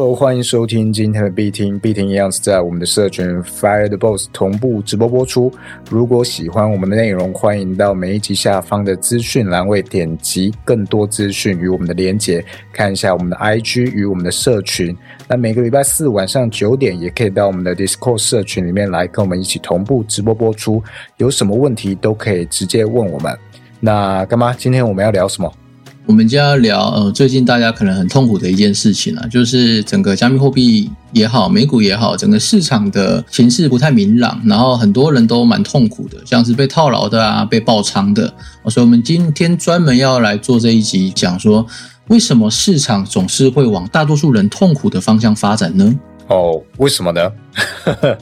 Hello，欢迎收听今天的必听。必听一样是在我们的社群 Fire the Boss 同步直播播出。如果喜欢我们的内容，欢迎到每一集下方的资讯栏位点击更多资讯与我们的连结，看一下我们的 IG 与我们的社群。那每个礼拜四晚上九点，也可以到我们的 Discord 社群里面来跟我们一起同步直播播出。有什么问题都可以直接问我们。那干妈，今天我们要聊什么？我们就要聊，呃，最近大家可能很痛苦的一件事情啊，就是整个加密货币也好，美股也好，整个市场的形势不太明朗，然后很多人都蛮痛苦的，像是被套牢的啊，被爆仓的。所以，我们今天专门要来做这一集，讲说为什么市场总是会往大多数人痛苦的方向发展呢？哦，为什么呢？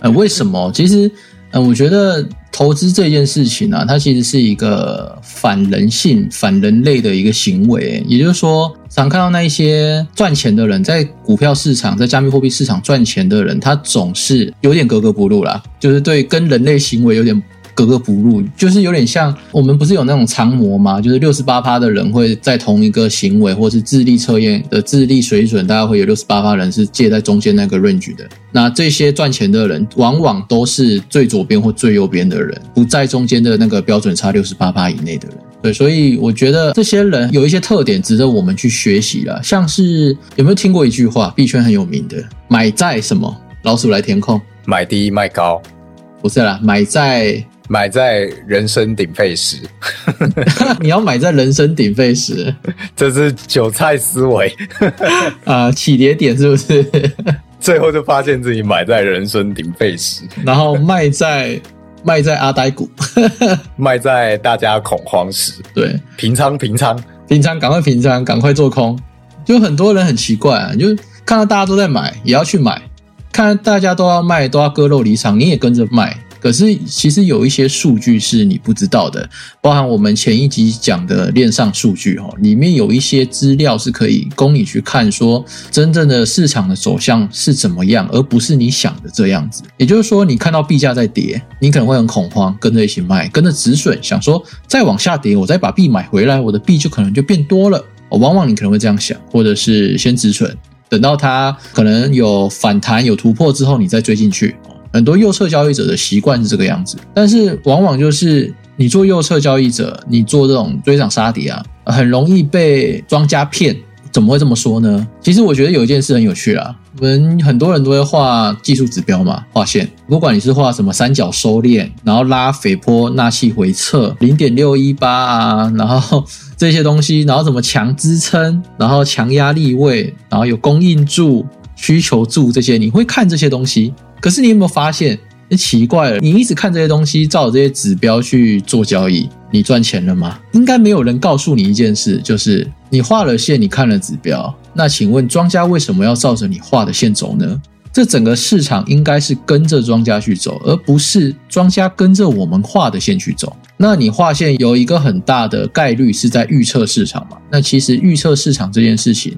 呃，为什么？其实，嗯，我觉得。投资这件事情啊，它其实是一个反人性、反人类的一个行为。也就是说，常看到那一些赚钱的人，在股票市场、在加密货币市场赚钱的人，他总是有点格格不入啦，就是对跟人类行为有点。格格不入，就是有点像我们不是有那种常模吗？就是六十八趴的人会在同一个行为或是智力测验的智力水准，大概会有六十八趴人是介在中间那个 range 的。那这些赚钱的人，往往都是最左边或最右边的人，不在中间的那个标准差六十八趴以内的人。对，所以我觉得这些人有一些特点值得我们去学习了。像是有没有听过一句话，币圈很有名的，买在什么？老鼠来填空，买低卖高，不是啦，买在。买在人声鼎沸时，你要买在人声鼎沸时，这是韭菜思维。啊，起跌点是不是？最后就发现自己买在人声鼎沸时，然后卖在卖在阿呆股，卖在大家恐慌时，对，平仓平仓。平仓，赶快平仓，赶快做空。就很多人很奇怪啊，就看到大家都在买，也要去买；看到大家都要卖，都要割肉离场，你也跟着卖。可是，其实有一些数据是你不知道的，包含我们前一集讲的链上数据哈，里面有一些资料是可以供你去看，说真正的市场的走向是怎么样，而不是你想的这样子。也就是说，你看到币价在跌，你可能会很恐慌，跟着一起卖，跟着止损，想说再往下跌，我再把币买回来，我的币就可能就变多了。往往你可能会这样想，或者是先止损，等到它可能有反弹、有突破之后，你再追进去。很多右侧交易者的习惯是这个样子，但是往往就是你做右侧交易者，你做这种追涨杀跌啊，很容易被庄家骗。怎么会这么说呢？其实我觉得有一件事很有趣啊，我们很多人都会画技术指标嘛，画线。不管你是画什么三角收敛，然后拉斐波纳气回撤零点六一八啊，然后这些东西，然后什么强支撑，然后强压力位，然后有供应柱、需求柱这些，你会看这些东西。可是你有没有发现？你奇怪了，你一直看这些东西，照着这些指标去做交易，你赚钱了吗？应该没有人告诉你一件事，就是你画了线，你看了指标。那请问庄家为什么要照着你画的线走呢？这整个市场应该是跟着庄家去走，而不是庄家跟着我们画的线去走。那你画线有一个很大的概率是在预测市场嘛？那其实预测市场这件事情，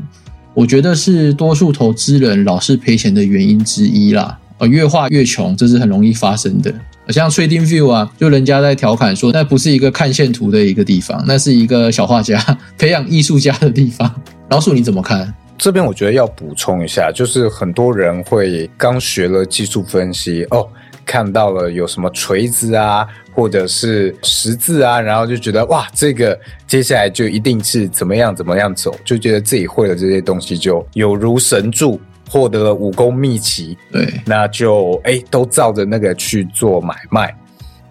我觉得是多数投资人老是赔钱的原因之一啦。呃，越画越穷，这是很容易发生的。像 Trading View 啊，就人家在调侃说，那不是一个看线图的一个地方，那是一个小画家 培养艺术家的地方。老鼠你怎么看？这边我觉得要补充一下，就是很多人会刚学了技术分析哦，看到了有什么锤子啊，或者是十字啊，然后就觉得哇，这个接下来就一定是怎么样怎么样走，就觉得自己会了这些东西就有如神助。获得了武功秘籍，对，那就哎都照着那个去做买卖，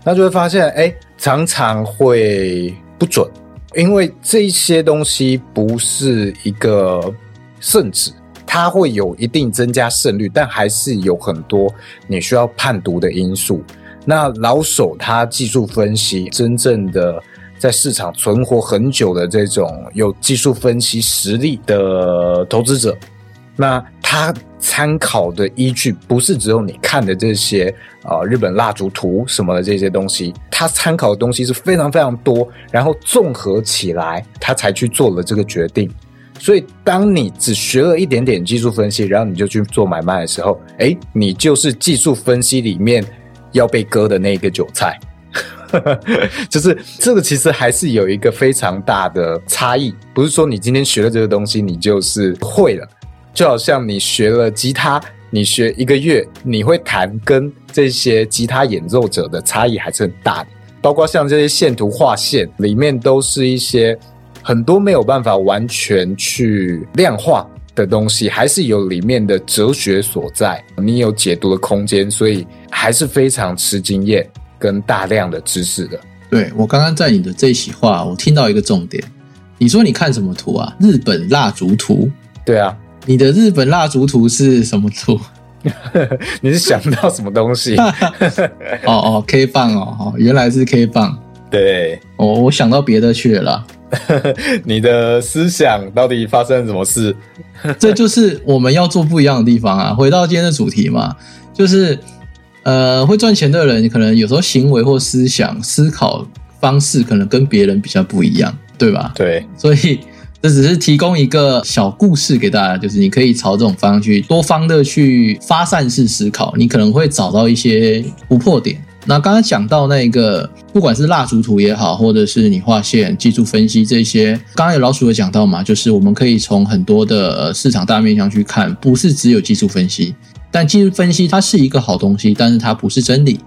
那就会发现哎常常会不准，因为这些东西不是一个圣旨，它会有一定增加胜率，但还是有很多你需要判读的因素。那老手他技术分析，真正的在市场存活很久的这种有技术分析实力的投资者。那他参考的依据不是只有你看的这些啊日本蜡烛图什么的这些东西，他参考的东西是非常非常多，然后综合起来，他才去做了这个决定。所以，当你只学了一点点技术分析，然后你就去做买卖的时候，哎，你就是技术分析里面要被割的那个韭菜。就是这个，其实还是有一个非常大的差异，不是说你今天学了这个东西，你就是会了。就好像你学了吉他，你学一个月，你会弹跟这些吉他演奏者的差异还是很大的。包括像这些线图画线里面，都是一些很多没有办法完全去量化的东西，还是有里面的哲学所在，你有解读的空间，所以还是非常吃经验跟大量的知识的。对我刚刚在你的这一席话，我听到一个重点，你说你看什么图啊？日本蜡烛图。对啊，你的日本蜡烛图是什么图？你是想到什么东西？哦哦，K 棒哦，哦，原来是 K 棒。对，哦，我想到别的去了。你的思想到底发生了什么事？这就是我们要做不一样的地方啊！回到今天的主题嘛，就是呃，会赚钱的人可能有时候行为或思想、思考方式可能跟别人比较不一样，对吧？对，所以。这只是提供一个小故事给大家，就是你可以朝这种方向去多方的去发散式思考，你可能会找到一些突破点。那刚刚讲到那个，不管是蜡烛图也好，或者是你画线、技术分析这些，刚刚有老鼠有讲到嘛，就是我们可以从很多的市场大面向去看，不是只有技术分析，但技术分析它是一个好东西，但是它不是真理。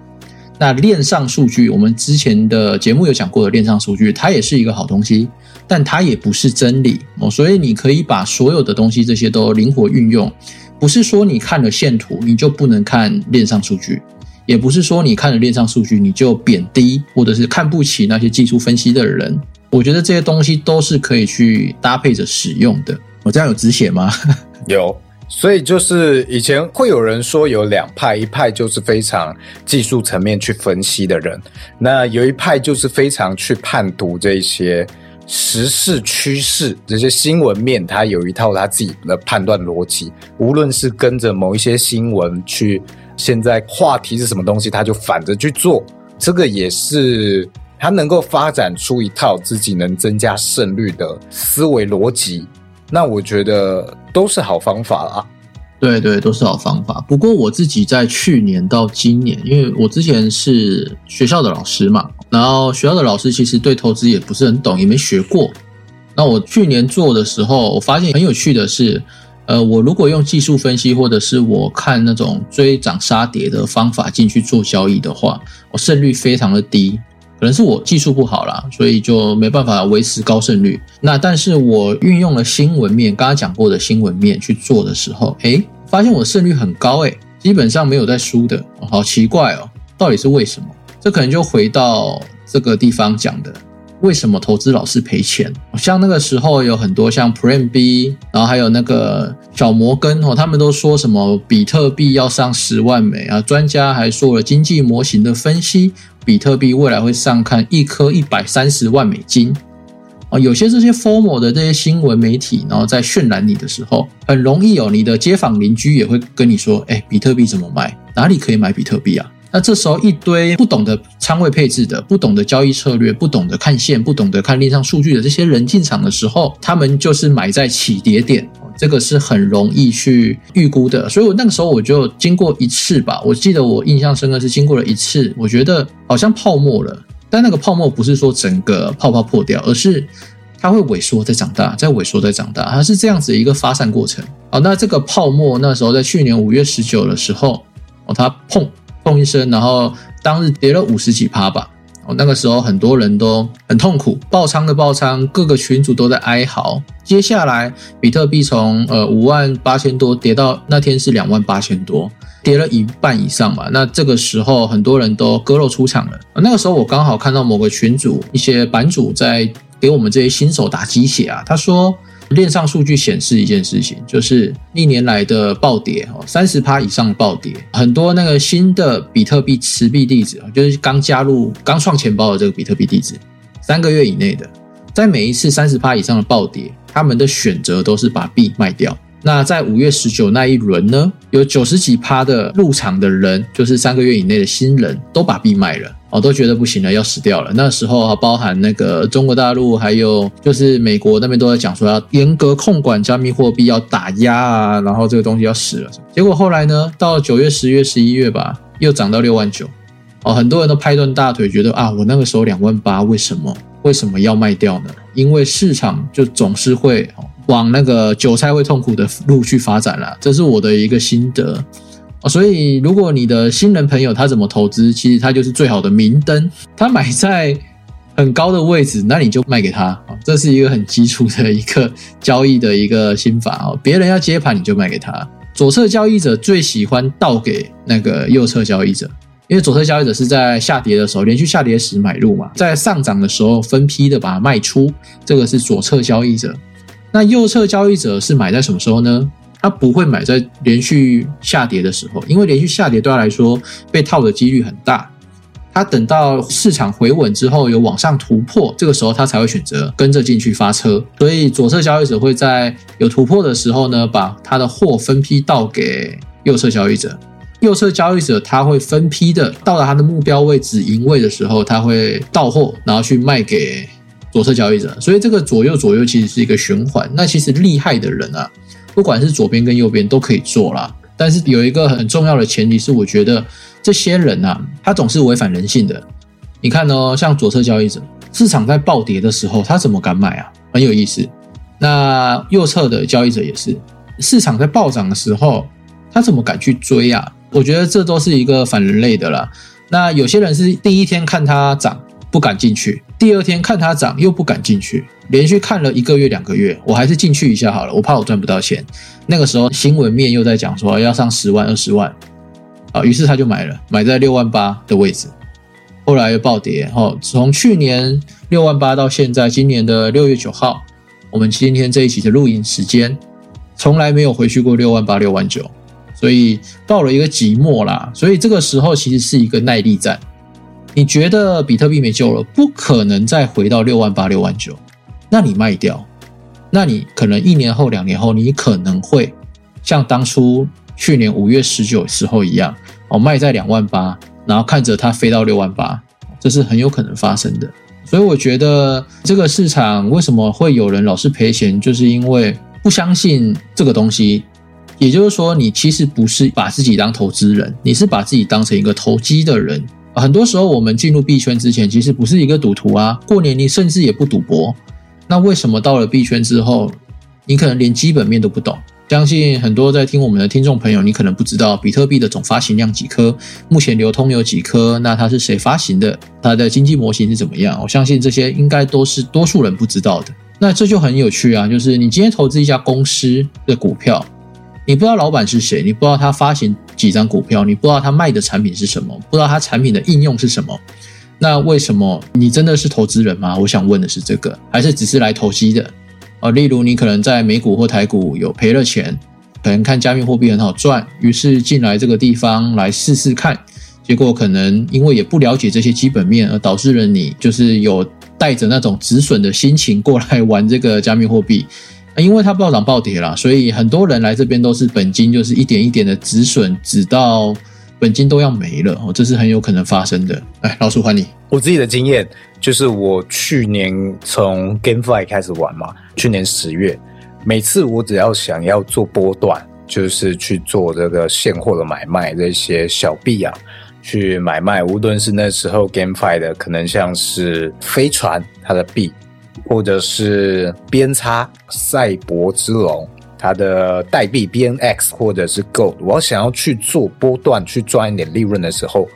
那链上数据，我们之前的节目有讲过的链上数据，它也是一个好东西，但它也不是真理哦。所以你可以把所有的东西这些都灵活运用，不是说你看了线图你就不能看链上数据，也不是说你看了链上数据你就贬低或者是看不起那些技术分析的人。我觉得这些东西都是可以去搭配着使用的。我这样有止血吗？有。所以就是以前会有人说有两派，一派就是非常技术层面去分析的人，那有一派就是非常去判读这些时事趋势、这些新闻面，他有一套他自己的判断逻辑。无论是跟着某一些新闻去，现在话题是什么东西，他就反着去做。这个也是他能够发展出一套自己能增加胜率的思维逻辑。那我觉得都是好方法啊。对对，都是好方法。不过我自己在去年到今年，因为我之前是学校的老师嘛，然后学校的老师其实对投资也不是很懂，也没学过。那我去年做的时候，我发现很有趣的是，呃，我如果用技术分析或者是我看那种追涨杀跌的方法进去做交易的话，我胜率非常的低。可能是我技术不好啦，所以就没办法维持高胜率。那但是我运用了新闻面，刚刚讲过的新闻面去做的时候，哎，发现我胜率很高，哎，基本上没有在输的，好奇怪哦，到底是为什么？这可能就回到这个地方讲的。为什么投资老是赔钱？像那个时候有很多像 Prime B，然后还有那个小摩根哦，他们都说什么比特币要上十万美啊？专家还说了经济模型的分析，比特币未来会上看一颗一百三十万美金啊！有些这些 formal 的这些新闻媒体，然后在渲染你的时候，很容易哦，你的街坊邻居也会跟你说：“哎，比特币怎么卖？哪里可以买比特币啊？”那这时候一堆不懂得仓位配置的、不懂得交易策略、不懂得看线、不懂得看链上数据的这些人进场的时候，他们就是买在起跌点，这个是很容易去预估的。所以我那个时候我就经过一次吧，我记得我印象深刻是经过了一次，我觉得好像泡沫了，但那个泡沫不是说整个泡泡破掉，而是它会萎缩再长大，再萎缩再长大，它是这样子一个发散过程。好，那这个泡沫那时候在去年五月十九的时候，哦，它碰。砰一声，然后当日跌了五十几趴吧。哦，那个时候很多人都很痛苦，爆仓的爆仓，各个群主都在哀嚎。接下来，比特币从呃五万八千多跌到那天是两万八千多，跌了一半以上吧。那这个时候很多人都割肉出场了。那个时候我刚好看到某个群主一些版主在给我们这些新手打鸡血啊，他说。链上数据显示一件事情，就是历年来的暴跌哦，三十趴以上的暴跌，很多那个新的比特币持币地址就是刚加入、刚创钱包的这个比特币地址，三个月以内的，在每一次三十趴以上的暴跌，他们的选择都是把币卖掉。那在五月十九那一轮呢，有九十几趴的入场的人，就是三个月以内的新人都把币卖了。哦，都觉得不行了，要死掉了。那时候啊包含那个中国大陆，还有就是美国那边都在讲说要严格控管加密货币，要打压啊，然后这个东西要死了。结果后来呢，到九月、十月、十一月吧，又涨到六万九。哦，很多人都拍断大腿，觉得啊，我那个时候两万八，为什么为什么要卖掉呢？因为市场就总是会哦往那个韭菜会痛苦的路去发展了，这是我的一个心得。所以，如果你的新人朋友他怎么投资，其实他就是最好的明灯。他买在很高的位置，那你就卖给他这是一个很基础的一个交易的一个心法哦。别人要接盘，你就卖给他。左侧交易者最喜欢倒给那个右侧交易者，因为左侧交易者是在下跌的时候连续下跌时买入嘛，在上涨的时候分批的把它卖出，这个是左侧交易者。那右侧交易者是买在什么时候呢？他不会买在连续下跌的时候，因为连续下跌对他来说被套的几率很大。他等到市场回稳之后有往上突破，这个时候他才会选择跟着进去发车。所以左侧交易者会在有突破的时候呢，把他的货分批倒给右侧交易者。右侧交易者他会分批的到达他的目标位置盈位的时候，他会到货，然后去卖给左侧交易者。所以这个左右左右其实是一个循环。那其实厉害的人啊。不管是左边跟右边都可以做啦，但是有一个很重要的前提是，我觉得这些人啊，他总是违反人性的。你看哦，像左侧交易者，市场在暴跌的时候，他怎么敢买啊？很有意思。那右侧的交易者也是，市场在暴涨的时候，他怎么敢去追啊？我觉得这都是一个反人类的啦。那有些人是第一天看它涨。不敢进去，第二天看它涨又不敢进去，连续看了一个月两个月，我还是进去一下好了，我怕我赚不到钱。那个时候新闻面又在讲说要上十万二十万，啊，于是他就买了，买在六万八的位置，后来又暴跌，哦，从去年六万八到现在今年的六月九号，我们今天这一期的录音时间，从来没有回去过六万八六万九，所以到了一个寂寞啦，所以这个时候其实是一个耐力战。你觉得比特币没救了，不可能再回到六万八、六万九，那你卖掉，那你可能一年后、两年后，你可能会像当初去年五月十九时候一样，哦，卖在两万八，然后看着它飞到六万八，这是很有可能发生的。所以我觉得这个市场为什么会有人老是赔钱，就是因为不相信这个东西。也就是说，你其实不是把自己当投资人，你是把自己当成一个投机的人。很多时候，我们进入币圈之前，其实不是一个赌徒啊。过年你甚至也不赌博，那为什么到了币圈之后，你可能连基本面都不懂？相信很多在听我们的听众朋友，你可能不知道比特币的总发行量几颗，目前流通有几颗，那它是谁发行的？它的经济模型是怎么样？我相信这些应该都是多数人不知道的。那这就很有趣啊，就是你今天投资一家公司的股票。你不知道老板是谁，你不知道他发行几张股票，你不知道他卖的产品是什么，不知道他产品的应用是什么，那为什么你真的是投资人吗？我想问的是这个，还是只是来投机的？啊，例如你可能在美股或台股有赔了钱，可能看加密货币很好赚，于是进来这个地方来试试看，结果可能因为也不了解这些基本面，而导致了你就是有带着那种止损的心情过来玩这个加密货币。因为它暴涨暴跌了，所以很多人来这边都是本金就是一点一点的止损，直到本金都要没了哦，这是很有可能发生的。哎，老鼠还你，我自己的经验就是我去年从 GameFi 开始玩嘛，去年十月，每次我只要想要做波段，就是去做这个现货的买卖，这些小币啊，去买卖，无论是那时候 GameFi 的，可能像是飞船它的币。或者是边叉赛博之龙，它的代币 BNX 或者是 Gold，我要想要去做波段去赚一点利润的时候，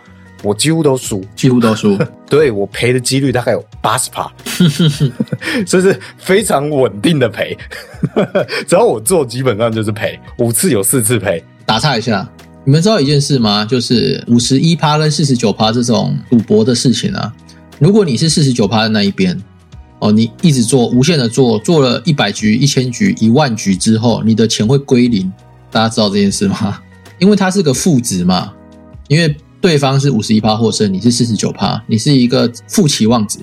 我几乎都输，几乎都输。对我赔的几率大概有八十趴，这是非常稳定的赔。只要我做，基本上就是赔五次有四次赔。打岔一下，你们知道一件事吗？就是五十一趴跟四十九趴这种赌博的事情啊，如果你是四十九趴的那一边。哦，你一直做无限的做，做了一百局、一千局、一万局之后，你的钱会归零。大家知道这件事吗？因为它是个负值嘛，因为对方是五十一趴获胜，你是四十九趴，你是一个负期望值。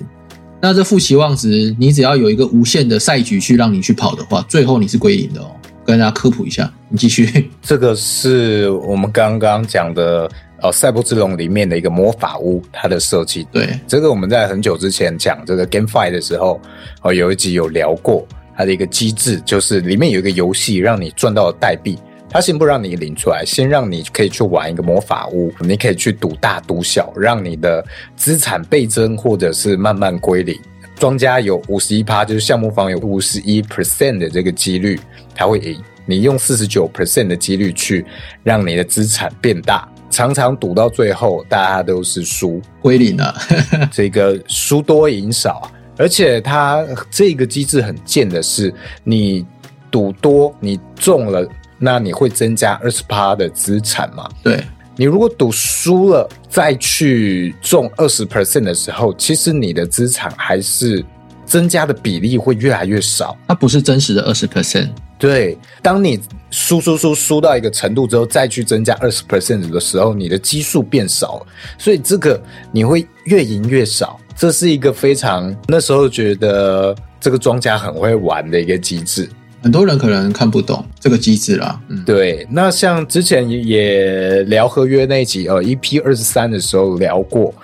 那这负期望值，你只要有一个无限的赛局去让你去跑的话，最后你是归零的哦。跟大家科普一下，你继续。这个是我们刚刚讲的。哦，赛博之龙里面的一个魔法屋，它的设计，对。这个我们在很久之前讲这个 GameFi 的时候，哦，有一集有聊过它的一个机制，就是里面有一个游戏，让你赚到代币，它先不让你领出来，先让你可以去玩一个魔法屋，你可以去赌大赌小，让你的资产倍增或者是慢慢归零。庄家有五十一趴，就是项目方有五十一 percent 的这个几率他会赢，你用四十九 percent 的几率去让你的资产变大，常常赌到最后大家都是输，归零了。这个输多赢少，而且它这个机制很贱的是，你赌多你中了，那你会增加二十趴的资产嘛？对，你如果赌输了再去中二十 percent 的时候，其实你的资产还是增加的比例会越来越少。它不是真实的二十 percent。对，当你输输输输到一个程度之后，再去增加二十 percent 的时候，你的基数变少了，所以这个你会越赢越少。这是一个非常那时候觉得这个庄家很会玩的一个机制。很多人可能看不懂这个机制啦。嗯，对，那像之前也聊合约那集，呃，EP 二十三的时候聊过。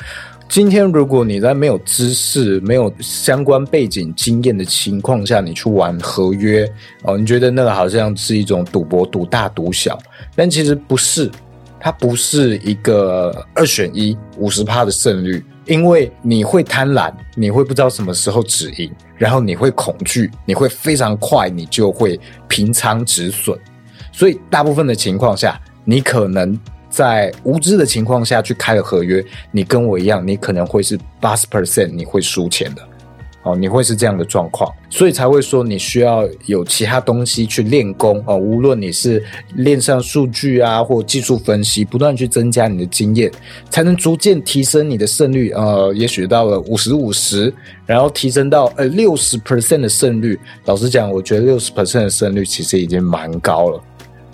今天如果你在没有知识、没有相关背景经验的情况下，你去玩合约哦，你觉得那个好像是一种赌博，赌大赌小，但其实不是，它不是一个二选一五十趴的胜率，因为你会贪婪，你会不知道什么时候止盈，然后你会恐惧，你会非常快，你就会平仓止损，所以大部分的情况下，你可能。在无知的情况下去开了合约，你跟我一样，你可能会是八十 percent 你会输钱的，哦，你会是这样的状况，所以才会说你需要有其他东西去练功哦，无论你是练上数据啊，或技术分析，不断去增加你的经验，才能逐渐提升你的胜率。呃，也许到了五十五十，然后提升到呃六十 percent 的胜率。老实讲，我觉得六十 percent 的胜率其实已经蛮高了。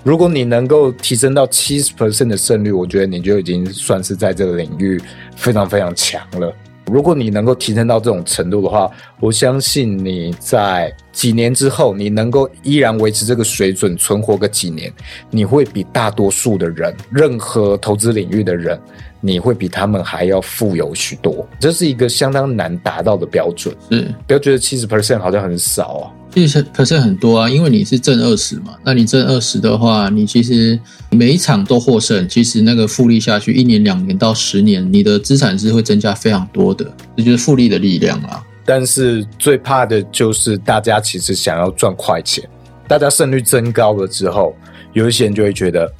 如果你能够提升到七十 percent 的胜率，我觉得你就已经算是在这个领域非常非常强了。如果你能够提升到这种程度的话，我相信你在几年之后，你能够依然维持这个水准，存活个几年，你会比大多数的人，任何投资领域的人，你会比他们还要富有许多。这是一个相当难达到的标准。嗯，不要觉得七十 percent 好像很少啊。其实可是很多啊，因为你是正二十嘛，那你正二十的话，你其实每一场都获胜，其实那个复利下去，一年、两年到十年，你的资产是会增加非常多的，这就是复利的力量啊。但是最怕的就是大家其实想要赚快钱，大家胜率增高了之后，有一些人就会觉得，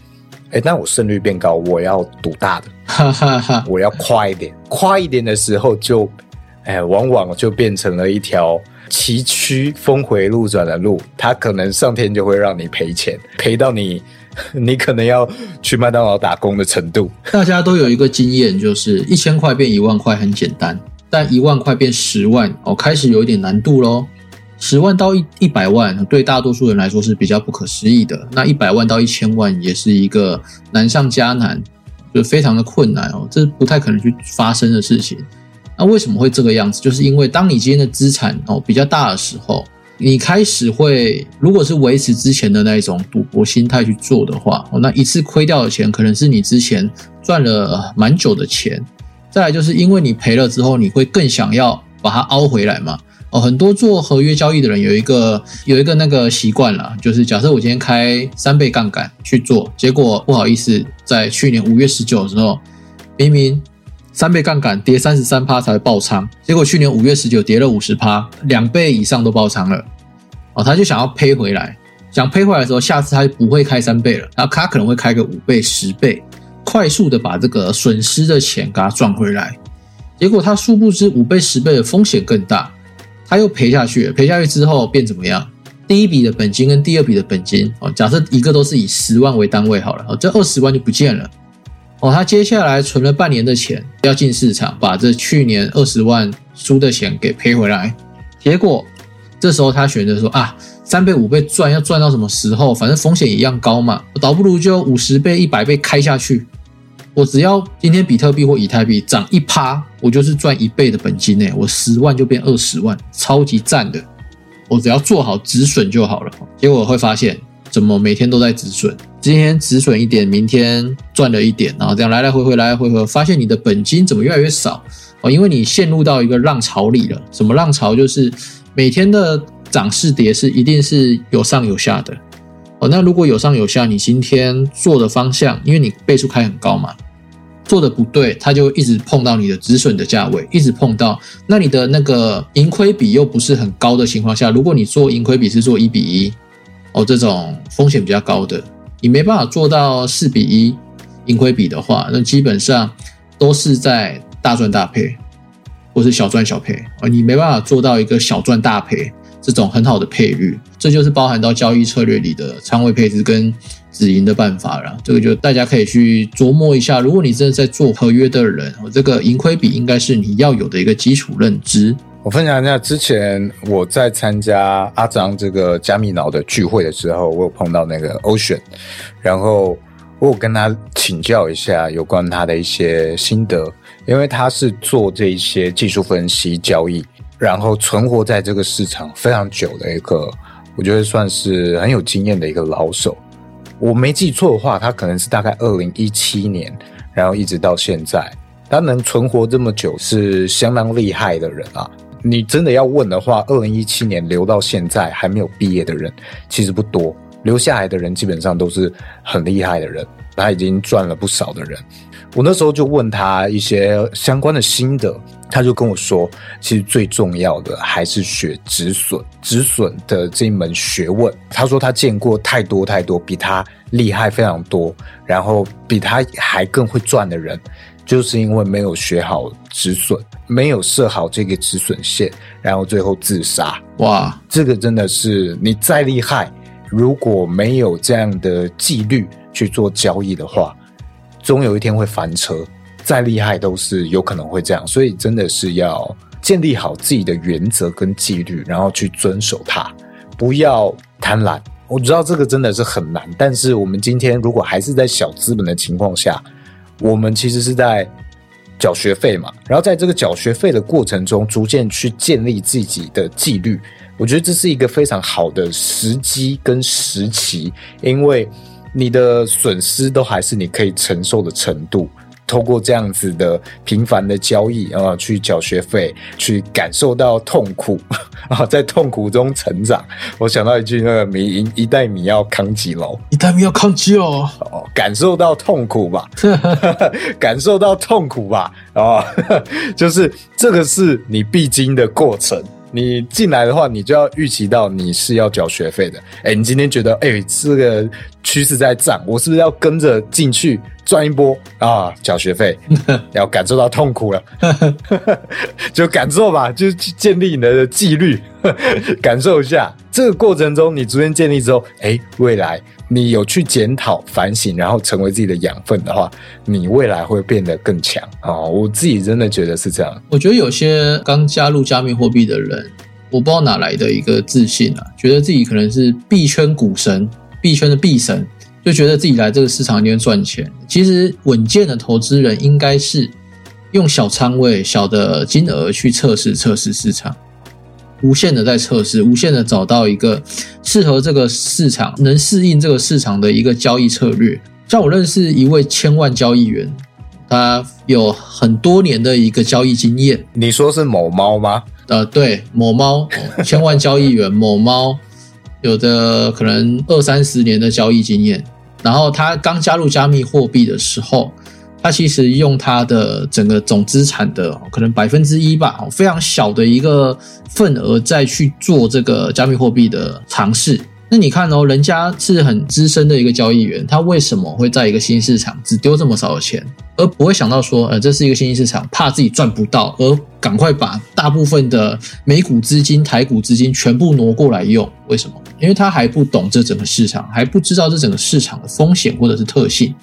哎，那我胜率变高，我要赌大的，哈哈哈，我要快一点，快一点的时候就，哎，往往就变成了一条。崎岖峰回路转的路，他可能上天就会让你赔钱，赔到你，你可能要去麦当劳打工的程度。大家都有一个经验，就是一千块变一万块很简单，但一万块变十万哦，开始有一点难度喽。十万到一一百万，对大多数人来说是比较不可思议的。那一百万到一千万，也是一个难上加难，就非常的困难哦，这是不太可能去发生的事情。那为什么会这个样子？就是因为当你今天的资产哦比较大的时候，你开始会，如果是维持之前的那一种赌博心态去做的话，哦，那一次亏掉的钱可能是你之前赚了蛮久的钱。再来就是因为你赔了之后，你会更想要把它凹回来嘛？哦，很多做合约交易的人有一个有一个那个习惯了，就是假设我今天开三倍杠杆去做，结果不好意思，在去年五月十九的时候，明明。三倍杠杆跌三十三趴才爆仓，结果去年五月十九跌了五十趴，两倍以上都爆仓了。哦，他就想要赔回来，想赔回来的时候，下次他就不会开三倍了，然后他可能会开个五倍、十倍，快速的把这个损失的钱给他赚回来。结果他殊不知五倍、十倍的风险更大，他又赔下去。赔下去之后变怎么样？第一笔的本金跟第二笔的本金，哦，假设一个都是以十万为单位好了，哦，这二十万就不见了。哦，他接下来存了半年的钱，要进市场把这去年二十万输的钱给赔回来。结果这时候他选择说啊，三倍五倍赚，要赚到什么时候？反正风险一样高嘛，倒不如就五十倍、一百倍开下去。我只要今天比特币或以太币涨一趴，我就是赚一倍的本金呢。我十万就变二十万，超级赞的。我只要做好止损就好了。结果会发现。怎么每天都在止损？今天止损一点，明天赚了一点，然后这样来来回回，来来回回，发现你的本金怎么越来越少哦？因为你陷入到一个浪潮里了。什么浪潮？就是每天的涨势跌势一定是有上有下的哦。那如果有上有下，你今天做的方向，因为你倍数开很高嘛，做的不对，它就一直碰到你的止损的价位，一直碰到。那你的那个盈亏比又不是很高的情况下，如果你做盈亏比是做一比一，哦，这种风险比较高的，你没办法做到四比一盈亏比的话，那基本上都是在大赚大赔，或是小赚小赔啊，你没办法做到一个小赚大赔这种很好的配率，这就是包含到交易策略里的仓位配置跟。止盈的办法了，这个就大家可以去琢磨一下。如果你真的在做合约的人，这个盈亏比应该是你要有的一个基础认知。我分享一下，之前我在参加阿张这个加密脑的聚会的时候，我有碰到那个 Ocean，然后我有跟他请教一下有关他的一些心得，因为他是做这一些技术分析交易，然后存活在这个市场非常久的一个，我觉得算是很有经验的一个老手。我没记错的话，他可能是大概二零一七年，然后一直到现在，他能存活这么久是相当厉害的人啊！你真的要问的话，二零一七年留到现在还没有毕业的人其实不多，留下来的人基本上都是很厉害的人，他已经赚了不少的人。我那时候就问他一些相关的心得，他就跟我说，其实最重要的还是学止损，止损的这一门学问。他说他见过太多太多比他厉害非常多，然后比他还更会赚的人，就是因为没有学好止损，没有设好这个止损线，然后最后自杀。哇，这个真的是你再厉害，如果没有这样的纪律去做交易的话。总有一天会翻车，再厉害都是有可能会这样，所以真的是要建立好自己的原则跟纪律，然后去遵守它，不要贪婪。我知道这个真的是很难，但是我们今天如果还是在小资本的情况下，我们其实是在缴学费嘛，然后在这个缴学费的过程中，逐渐去建立自己的纪律，我觉得这是一个非常好的时机跟时期，因为。你的损失都还是你可以承受的程度，透过这样子的频繁的交易啊，去缴学费，去感受到痛苦 啊，在痛苦中成长。我想到一句那个米一袋米要扛几楼？一袋米要扛几楼？哦，感受到痛苦吧，感受到痛苦吧，啊，就是这个是你必经的过程。你进来的话，你就要预期到你是要缴学费的。哎，你今天觉得，哎，这个趋势在涨，我是不是要跟着进去赚一波啊？缴学费，要感受到痛苦了，就感受吧，就建立你的纪律，感受一下。这个过程中，你逐渐建立之后，哎，未来。你有去检讨、反省，然后成为自己的养分的话，你未来会变得更强啊！我自己真的觉得是这样。我觉得有些刚加入加密货币的人，我不知道哪来的一个自信啊，觉得自己可能是币圈股神、币圈的币神，就觉得自己来这个市场一定赚钱。其实稳健的投资人应该是用小仓位、小的金额去测试、测试市场。无限的在测试，无限的找到一个适合这个市场、能适应这个市场的一个交易策略。像我认识一位千万交易员，他有很多年的一个交易经验。你说是某猫吗？呃，对，某猫千万交易员，某猫有的可能二三十年的交易经验。然后他刚加入加密货币的时候。他其实用他的整个总资产的可能百分之一吧，非常小的一个份额再去做这个加密货币的尝试。你看哦，人家是很资深的一个交易员，他为什么会在一个新市场只丢这么少的钱，而不会想到说，呃，这是一个新兴市场，怕自己赚不到，而赶快把大部分的美股资金、台股资金全部挪过来用？为什么？因为他还不懂这整个市场，还不知道这整个市场的风险或者是特性。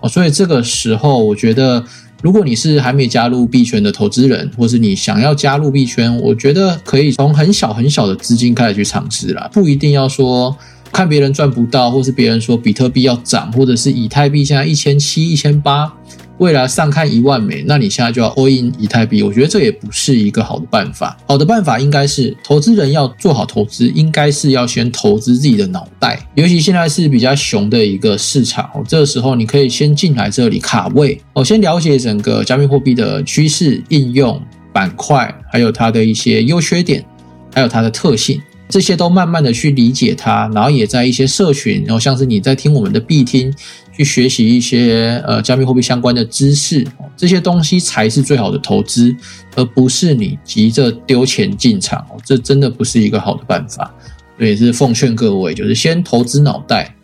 哦，所以这个时候，我觉得，如果你是还没加入币圈的投资人，或是你想要加入币圈，我觉得可以从很小很小的资金开始去尝试啦，不一定要说看别人赚不到，或是别人说比特币要涨，或者是以太币现在一千七、一千八。未来上看一万美，那你现在就要 all in 以太币，我觉得这也不是一个好的办法。好的办法应该是投资人要做好投资，应该是要先投资自己的脑袋。尤其现在是比较熊的一个市场，这个时候你可以先进来这里卡位，哦，先了解整个加密货币的趋势、应用板块，还有它的一些优缺点，还有它的特性。这些都慢慢的去理解它，然后也在一些社群，然后像是你在听我们的必听，去学习一些呃加密货币相关的知识，这些东西才是最好的投资，而不是你急着丢钱进场哦，这真的不是一个好的办法。所以是奉劝各位，就是先投资脑袋。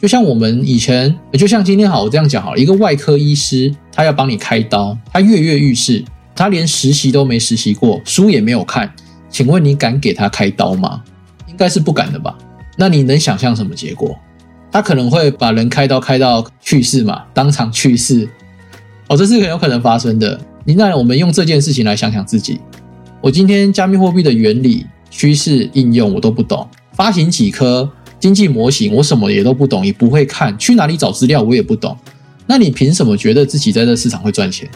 就像我们以前，就像今天好，我这样讲好，一个外科医师他要帮你开刀，他跃跃欲试，他连实习都没实习过，书也没有看，请问你敢给他开刀吗？应该是不敢的吧？那你能想象什么结果？他可能会把人开刀开到去世嘛，当场去世。哦，这是很有可能发生的。你那我们用这件事情来想想自己，我今天加密货币的原理、趋势、应用我都不懂，发行几颗经济模型我什么也都不懂，也不会看，去哪里找资料我也不懂。那你凭什么觉得自己在这市场会赚钱？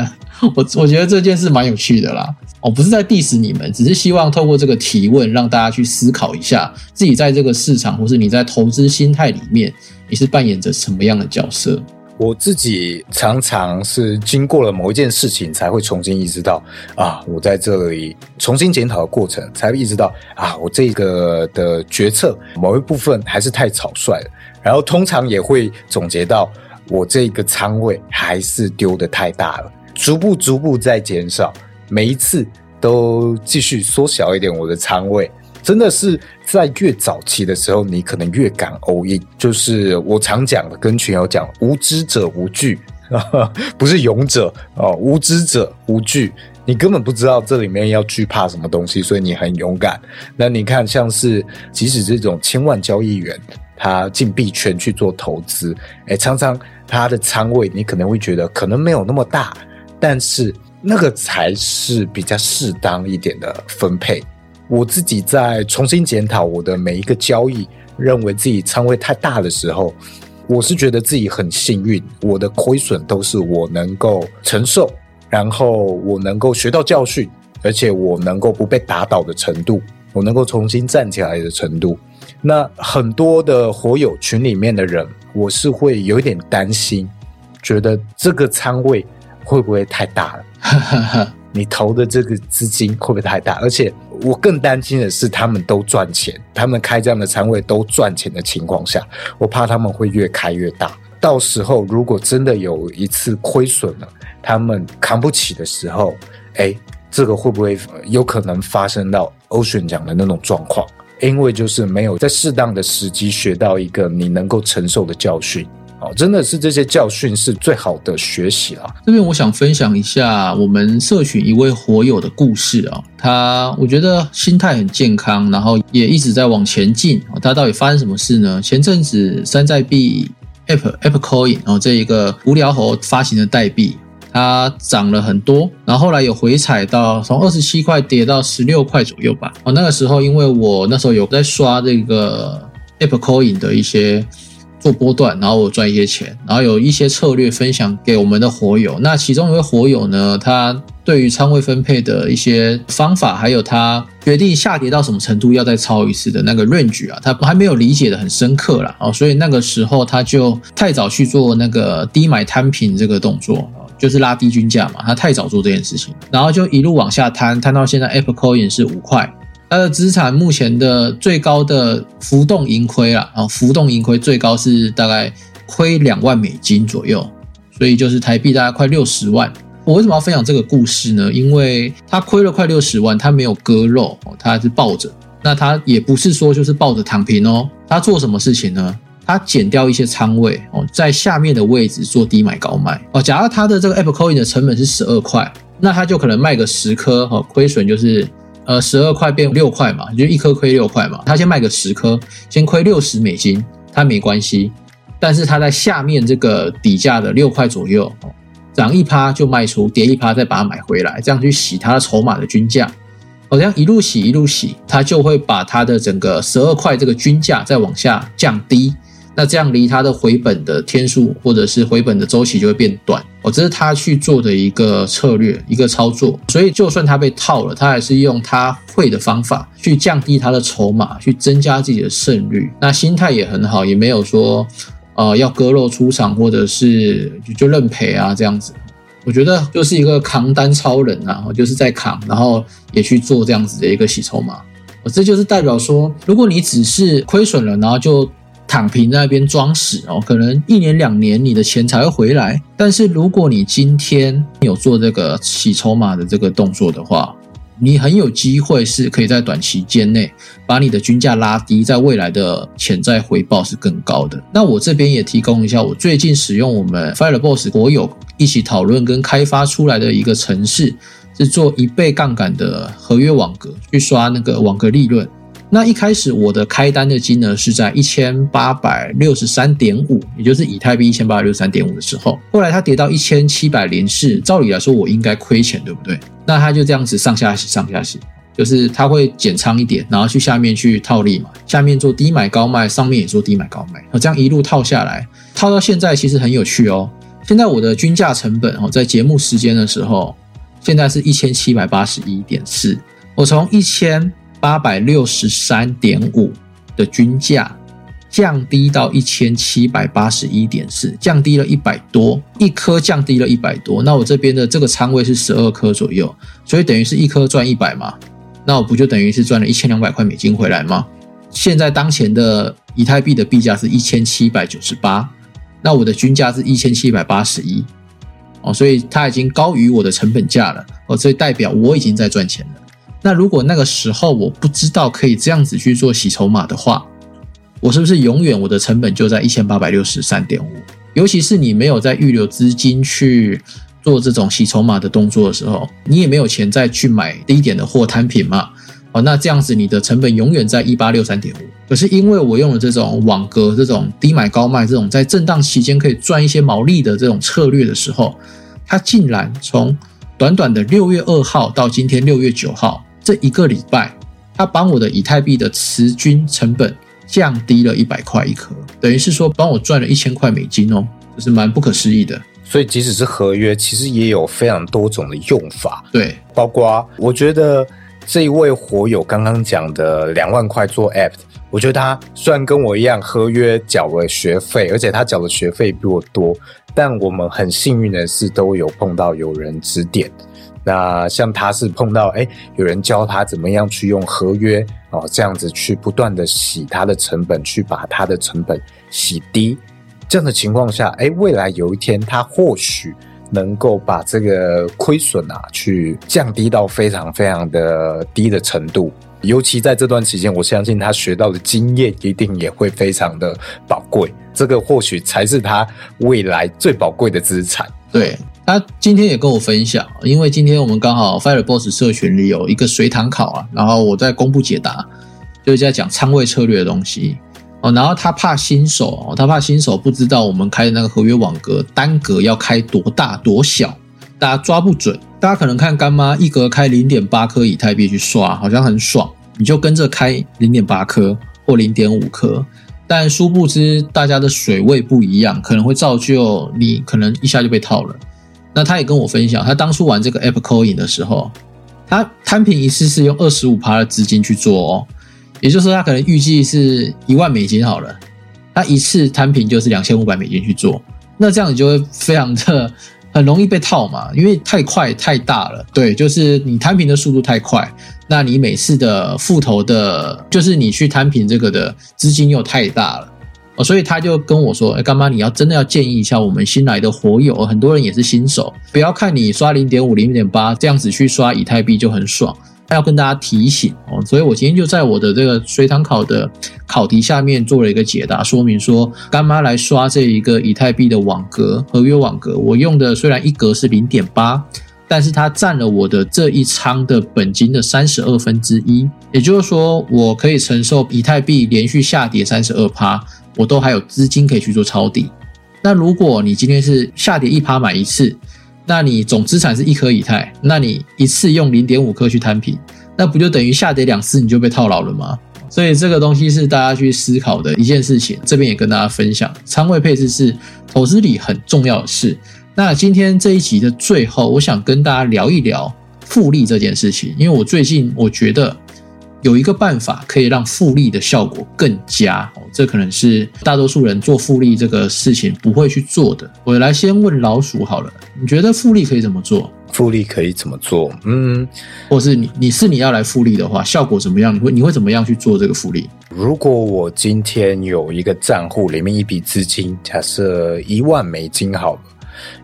我我觉得这件事蛮有趣的啦。我不是在 diss 你们，只是希望透过这个提问，让大家去思考一下，自己在这个市场，或是你在投资心态里面，你是扮演着什么样的角色？我自己常常是经过了某一件事情，才会重新意识到啊，我在这里重新检讨的过程，才会意识到啊，我这个的决策某一部分还是太草率了。然后通常也会总结到，我这个仓位还是丢的太大了。逐步逐步在减少，每一次都继续缩小一点我的仓位。真的是在越早期的时候，你可能越敢 all in。就是我常讲的，跟群友讲，无知者无惧，不是勇者哦，无知者无惧。你根本不知道这里面要惧怕什么东西，所以你很勇敢。那你看，像是即使这种千万交易员，他进币圈去做投资，哎，常常他的仓位，你可能会觉得可能没有那么大。但是那个才是比较适当一点的分配。我自己在重新检讨我的每一个交易，认为自己仓位太大的时候，我是觉得自己很幸运，我的亏损都是我能够承受，然后我能够学到教训，而且我能够不被打倒的程度，我能够重新站起来的程度。那很多的火友群里面的人，我是会有一点担心，觉得这个仓位。会不会太大了？你投的这个资金会不会太大？而且我更担心的是，他们都赚钱，他们开这样的仓位都赚钱的情况下，我怕他们会越开越大。到时候如果真的有一次亏损了，他们扛不起的时候，哎，这个会不会有可能发生到 Ocean 讲的那种状况？因为就是没有在适当的时机学到一个你能够承受的教训。哦，真的是这些教训是最好的学习了。这边我想分享一下我们社群一位火友的故事啊，他我觉得心态很健康，然后也一直在往前进。他到底发生什么事呢？前阵子山寨币 App App Coin，然后这一个无聊猴发行的代币，它涨了很多，然后后来有回踩到从二十七块跌到十六块左右吧。哦，那个时候因为我那时候有在刷这个 App Coin 的一些。做波段，然后我赚一些钱，然后有一些策略分享给我们的火友。那其中一位火友呢，他对于仓位分配的一些方法，还有他决定下跌到什么程度要再抄一次的那个 range 啊，他还没有理解的很深刻了哦。所以那个时候他就太早去做那个低买摊平这个动作，就是拉低均价嘛。他太早做这件事情，然后就一路往下摊，摊到现在 Apple Coin 是五块。它的资产目前的最高的浮动盈亏了啊，浮动盈亏最高是大概亏两万美金左右，所以就是台币大概快六十万。我为什么要分享这个故事呢？因为他亏了快六十万，他没有割肉，他是抱着。那他也不是说就是抱着躺平哦，他做什么事情呢？他减掉一些仓位哦，在下面的位置做低买高卖哦。假如他的这个 Apple Coin 的成本是十二块，那他就可能卖个十颗哦，亏损就是。呃，十二块变六块嘛，就一颗亏六块嘛。他先卖个十颗，先亏六十美金，他没关系。但是他在下面这个底价的六块左右，涨一趴就卖出，跌一趴再把它买回来，这样去洗他的筹码的均价。好像一路洗一路洗，他就会把他的整个十二块这个均价再往下降低。那这样离它的回本的天数或者是回本的周期就会变短哦，这是他去做的一个策略一个操作，所以就算他被套了，他还是用他会的方法去降低他的筹码，去增加自己的胜率。那心态也很好，也没有说呃要割肉出场或者是就认赔啊这样子。我觉得就是一个扛单超人啊，就是在扛，然后也去做这样子的一个洗筹码。这就是代表说，如果你只是亏损了，然后就躺平在那边装死哦，可能一年两年你的钱才会回来。但是如果你今天有做这个洗筹码的这个动作的话，你很有机会是可以在短期间内把你的均价拉低，在未来的潜在回报是更高的。那我这边也提供一下，我最近使用我们 Fireboss 国友一起讨论跟开发出来的一个程式，是做一倍杠杆的合约网格去刷那个网格利润。那一开始我的开单的金额是在一千八百六十三点五，也就是以太币一千八百六十三点五的时候，后来它跌到一千七百零四，照理来说我应该亏钱，对不对？那它就这样子上下洗，上下洗，就是它会减仓一点，然后去下面去套利嘛，下面做低买高卖，上面也做低买高卖，这样一路套下来，套到现在其实很有趣哦。现在我的均价成本哦，在节目时间的时候，现在是一千七百八十一点四，我从一千。八百六十三点五的均价降低到一千七百八十一点四，降低了一百多，一颗降低了一百多。那我这边的这个仓位是十二颗左右，所以等于是一颗赚一百嘛？那我不就等于是赚了一千两百块美金回来吗？现在当前的以太币的币价是一千七百九十八，那我的均价是一千七百八十一，哦，所以它已经高于我的成本价了，哦，所以代表我已经在赚钱了。那如果那个时候我不知道可以这样子去做洗筹码的话，我是不是永远我的成本就在一千八百六十三点五？尤其是你没有在预留资金去做这种洗筹码的动作的时候，你也没有钱再去买低点的货摊品嘛？哦，那这样子你的成本永远在一八六三点五。可是因为我用了这种网格、这种低买高卖、这种在震荡期间可以赚一些毛利的这种策略的时候，它竟然从短短的六月二号到今天六月九号。这一个礼拜，他帮我的以太币的持均成本降低了一百块一颗，等于是说帮我赚了一千块美金哦，这是蛮不可思议的。所以即使是合约，其实也有非常多种的用法。对，包括我觉得这一位火友刚刚讲的两万块做 app，我觉得他虽然跟我一样合约缴了学费，而且他缴的学费比我多，但我们很幸运的是都有碰到有人指点。那像他是碰到哎，有人教他怎么样去用合约哦，这样子去不断的洗他的成本，去把他的成本洗低。这样的情况下，哎，未来有一天他或许能够把这个亏损啊，去降低到非常非常的低的程度。尤其在这段期间，我相信他学到的经验一定也会非常的宝贵。这个或许才是他未来最宝贵的资产。对。他今天也跟我分享，因为今天我们刚好 Fireboss 社群里有一个随堂考啊，然后我在公布解答，就是在讲仓位策略的东西哦。然后他怕新手哦，他怕新手不知道我们开的那个合约网格单格要开多大多小，大家抓不准。大家可能看干妈一格开零点八颗以太币去刷，好像很爽，你就跟着开零点八颗或零点五颗，但殊不知大家的水位不一样，可能会造就你可能一下就被套了。那他也跟我分享，他当初玩这个 App Coin 的时候，他摊平一次是用二十五趴的资金去做哦，也就是说他可能预计是一万美金好了，他一次摊平就是两千五百美金去做，那这样你就会非常的很容易被套嘛，因为太快太大了，对，就是你摊平的速度太快，那你每次的复投的，就是你去摊平这个的资金又太大了。哦，所以他就跟我说：“哎，干妈，你要真的要建议一下我们新来的活友，很多人也是新手，不要看你刷零点五、零点八这样子去刷以太币就很爽。他要跟大家提醒哦，所以我今天就在我的这个随堂考的考题下面做了一个解答说明，说干妈来刷这一个以太币的网格合约网格，我用的虽然一格是零点八，但是它占了我的这一仓的本金的三十二分之一，也就是说，我可以承受以太币连续下跌三十二趴。”我都还有资金可以去做抄底。那如果你今天是下跌一趴买一次，那你总资产是一颗以太，那你一次用零点五颗去摊平，那不就等于下跌两次你就被套牢了吗？所以这个东西是大家去思考的一件事情。这边也跟大家分享，仓位配置是投资里很重要的事。那今天这一集的最后，我想跟大家聊一聊复利这件事情，因为我最近我觉得。有一个办法可以让复利的效果更佳哦，这可能是大多数人做复利这个事情不会去做的。我来先问老鼠好了，你觉得复利可以怎么做？复利可以怎么做？嗯，或是你你是你要来复利的话，效果怎么样？你会你会怎么样去做这个复利？如果我今天有一个账户，里面一笔资金，假设一万美金好了，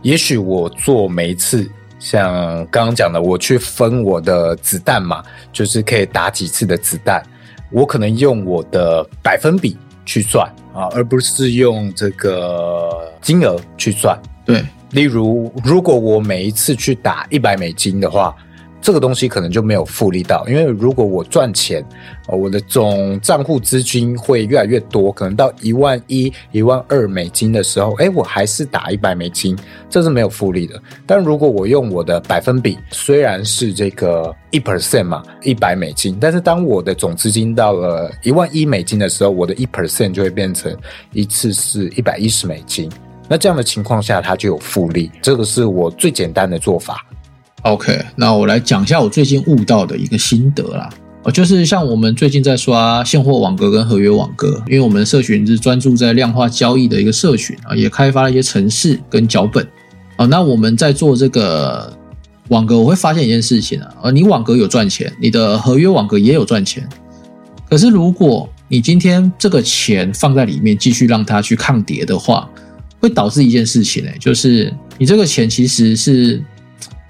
也许我做每一次，像刚刚讲的，我去分我的子弹嘛，就是可以打几次的子弹，我可能用我的百分比去算啊，而不是用这个金额去算。对，例如，如果我每一次去打一百美金的话，这个东西可能就没有复利到，因为如果我赚钱，呃我的总账户资金会越来越多，可能到一万一、一万二美金的时候，哎，我还是打一百美金，这是没有复利的。但如果我用我的百分比，虽然是这个一 percent 嘛，一百美金，但是当我的总资金到了一万一美金的时候，我的一 percent 就会变成一次是一百一十美金。那这样的情况下，它就有复利，这个是我最简单的做法。OK，那我来讲一下我最近悟到的一个心得啦。哦，就是像我们最近在刷现货网格跟合约网格，因为我们社群是专注在量化交易的一个社群啊，也开发了一些程式跟脚本啊。那我们在做这个网格，我会发现一件事情啊，呃，你网格有赚钱，你的合约网格也有赚钱，可是如果你今天这个钱放在里面，继续让它去抗跌的话，会导致一件事情呢、就是你这个钱其实是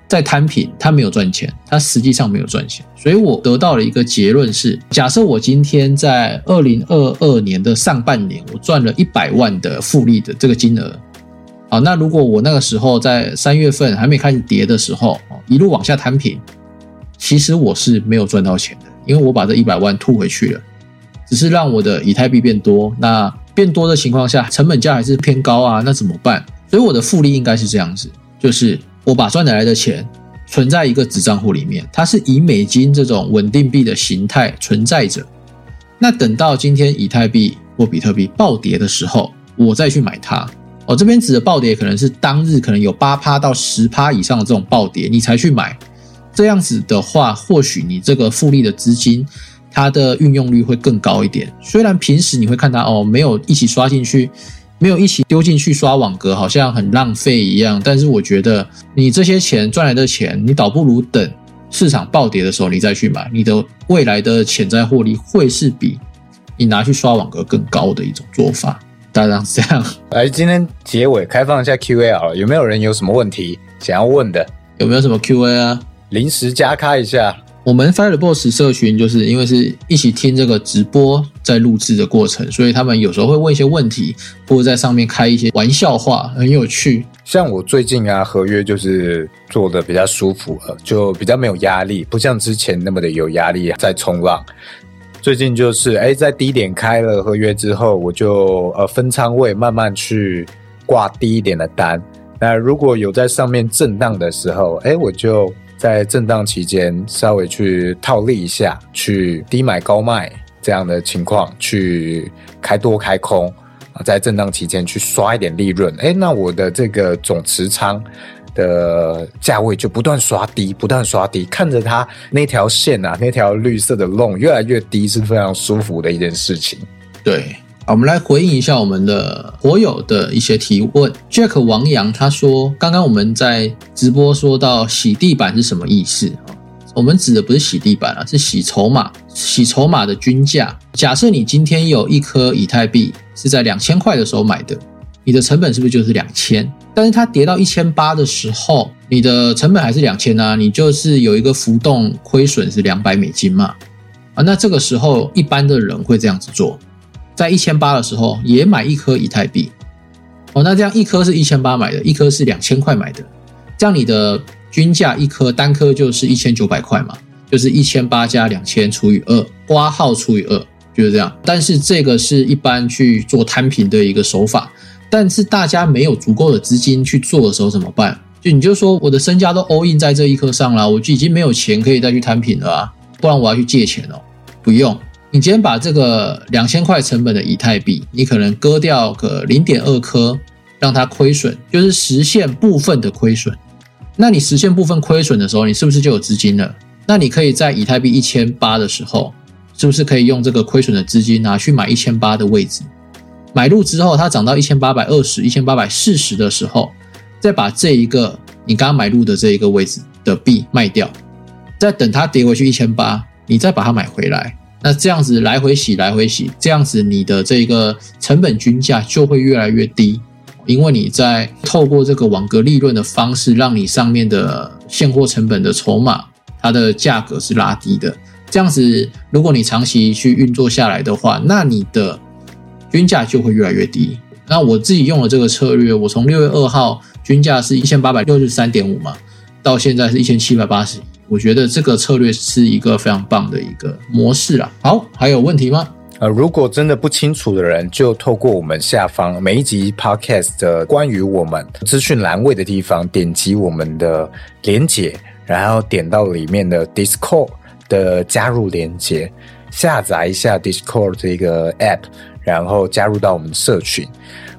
在摊平，它没有赚钱，它实际上没有赚钱。所以我得到了一个结论是：假设我今天在二零二二年的上半年，我赚了一百万的复利的这个金额，好，那如果我那个时候在三月份还没开始跌的时候，一路往下摊平，其实我是没有赚到钱的，因为我把这一百万吐回去了，只是让我的以太币变多。那变多的情况下，成本价还是偏高啊，那怎么办？所以我的复利应该是这样子，就是我把赚得来的钱存在一个子账户里面，它是以美金这种稳定币的形态存在着。那等到今天以太币或比特币暴跌的时候，我再去买它。哦，这边指的暴跌可能是当日可能有八趴到十趴以上的这种暴跌，你才去买。这样子的话，或许你这个复利的资金，它的运用率会更高一点。虽然平时你会看它哦，没有一起刷进去，没有一起丢进去刷网格，好像很浪费一样。但是我觉得你这些钱赚来的钱，你倒不如等市场暴跌的时候你再去买，你的未来的潜在获利会是比你拿去刷网格更高的一种做法。大概是这样，来，今天结尾开放一下 Q&A 好了，有没有人有什么问题想要问的？有没有什么 Q&A 啊？临时加开一下。我们 Fire Boss 社群就是因为是一起听这个直播在录制的过程，所以他们有时候会问一些问题，或者在上面开一些玩笑话，很有趣。像我最近啊，合约就是做的比较舒服了，就比较没有压力，不像之前那么的有压力在冲浪。最近就是哎，在低点开了合约之后，我就呃分仓位，慢慢去挂低一点的单。那如果有在上面震荡的时候，哎，我就在震荡期间稍微去套利一下，去低买高卖这样的情况，去开多开空啊，在震荡期间去刷一点利润。哎，那我的这个总持仓的价位就不断刷低，不断刷低，看着它那条线啊，那条绿色的龙越来越低，是非常舒服的一件事情。对，我们来回应一下我们的火友的一些提问。Jack 王阳他说，刚刚我们在直播说到洗地板是什么意思？我们指的不是洗地板啊，是洗筹码，洗筹码的均价。假设你今天有一颗以太币是在两千块的时候买的，你的成本是不是就是两千？但是它跌到一千八的时候，你的成本还是两千啊，你就是有一个浮动亏损是两百美金嘛。啊，那这个时候一般的人会这样子做，在一千八的时候也买一颗以太币。哦，那这样一颗是一千八买的，一颗是两千块买的，这样你的均价一颗单颗就是一千九百块嘛，就是一千八加两千除以二，花号除以二，就是这样。但是这个是一般去做摊平的一个手法，但是大家没有足够的资金去做的时候怎么办？就你就说我的身家都 all in 在这一颗上了，我就已经没有钱可以再去摊平了啊，不然我要去借钱哦。不用，你今天把这个两千块成本的以太币，你可能割掉个零点二颗，让它亏损，就是实现部分的亏损。那你实现部分亏损的时候，你是不是就有资金了？那你可以在以太币一千八的时候，是不是可以用这个亏损的资金拿去买一千八的位置？买入之后，它涨到一千八百二十、一千八百四十的时候，再把这一个你刚刚买入的这一个位置的币卖掉，再等它跌回去一千八，你再把它买回来，那这样子来回洗，来回洗，这样子你的这个成本均价就会越来越低，因为你在透过这个网格利润的方式，让你上面的现货成本的筹码，它的价格是拉低的。这样子，如果你长期去运作下来的话，那你的均价就会越来越低。那我自己用了这个策略，我从六月二号均价是一千八百六十三点五嘛，到现在是一千七百八十，我觉得这个策略是一个非常棒的一个模式啦。好，还有问题吗？呃，如果真的不清楚的人，就透过我们下方每一集 podcast 的关于我们资讯栏位的地方，点击我们的连结，然后点到里面的 Discord 的加入连接，下载一下 Discord 这个 app，然后加入到我们社群。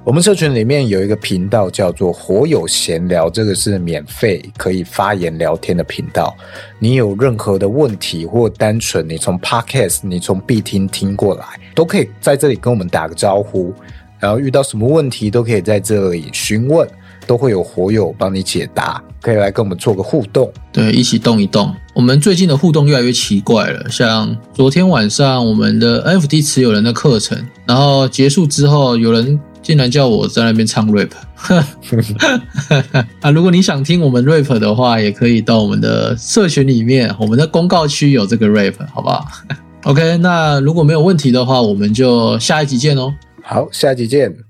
我们社群里面有一个频道叫做“火友闲聊”，这个是免费可以发言聊天的频道。你有任何的问题，或单纯你从 Podcast、你从必听听过来，都可以在这里跟我们打个招呼。然后遇到什么问题，都可以在这里询问，都会有火友帮你解答，可以来跟我们做个互动。对，一起动一动。我们最近的互动越来越奇怪了，像昨天晚上我们的 NFT 持有人的课程，然后结束之后，有人。竟然叫我在那边唱 rap，啊！如果你想听我们 rap 的话，也可以到我们的社群里面，我们的公告区有这个 rap，好不好？OK，那如果没有问题的话，我们就下一集见哦。好，下一集见。